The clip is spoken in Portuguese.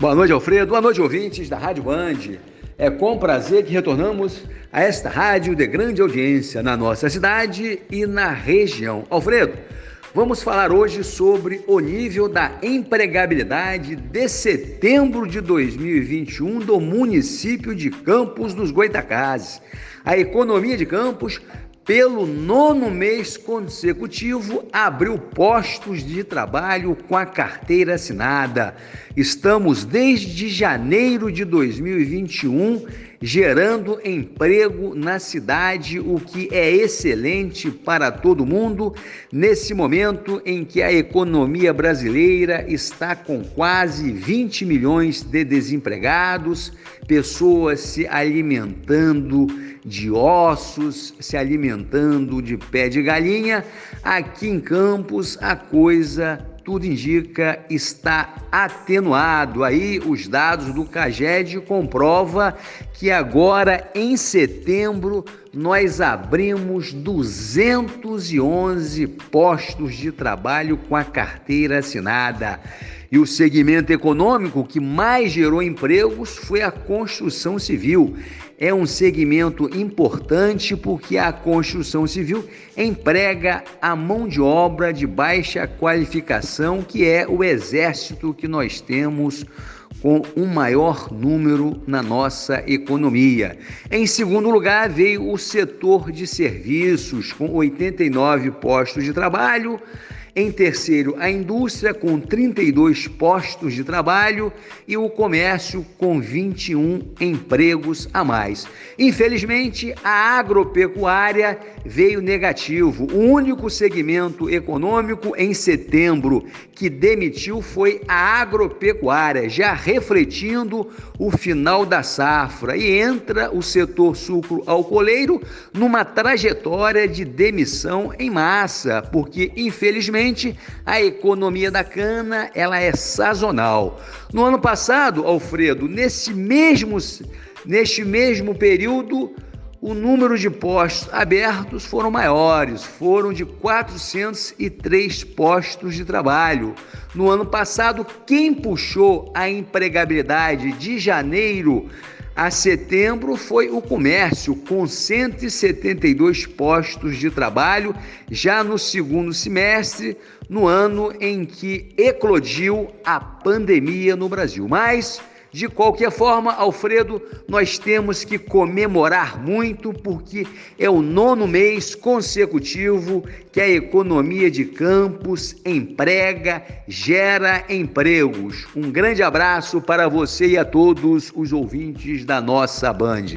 Boa noite, Alfredo. Boa noite, ouvintes da Rádio Band. É com prazer que retornamos a esta rádio de grande audiência na nossa cidade e na região. Alfredo, vamos falar hoje sobre o nível da empregabilidade de setembro de 2021 do município de Campos dos Goitacazes. A economia de Campos pelo nono mês consecutivo, abriu postos de trabalho com a carteira assinada. Estamos desde janeiro de 2021 gerando emprego na cidade, o que é excelente para todo mundo nesse momento em que a economia brasileira está com quase 20 milhões de desempregados, pessoas se alimentando de ossos, se alimentando de pé de galinha. Aqui em Campos a coisa tudo indica está atenuado. Aí os dados do Caged comprova que agora em setembro nós abrimos 211 postos de trabalho com a carteira assinada. E o segmento econômico que mais gerou empregos foi a construção civil. É um segmento importante porque a construção civil emprega a mão de obra de baixa qualificação, que é o exército que nós temos com um maior número na nossa economia. Em segundo lugar, veio o setor de serviços, com 89 postos de trabalho. Em terceiro, a indústria com 32 postos de trabalho e o comércio com 21 empregos a mais. Infelizmente, a agropecuária veio negativo. O único segmento econômico em setembro que demitiu foi a agropecuária, já refletindo o final da safra. E entra o setor sucro-alcooleiro numa trajetória de demissão em massa, porque infelizmente a economia da cana ela é sazonal. No ano passado, Alfredo, nesse mesmo, neste mesmo período, o número de postos abertos foram maiores, foram de 403 postos de trabalho. No ano passado, quem puxou a empregabilidade de janeiro a setembro foi o comércio, com 172 postos de trabalho, já no segundo semestre, no ano em que eclodiu a pandemia no Brasil. Mas de qualquer forma, Alfredo, nós temos que comemorar muito porque é o nono mês consecutivo que a economia de Campos emprega, gera empregos. Um grande abraço para você e a todos os ouvintes da nossa Band.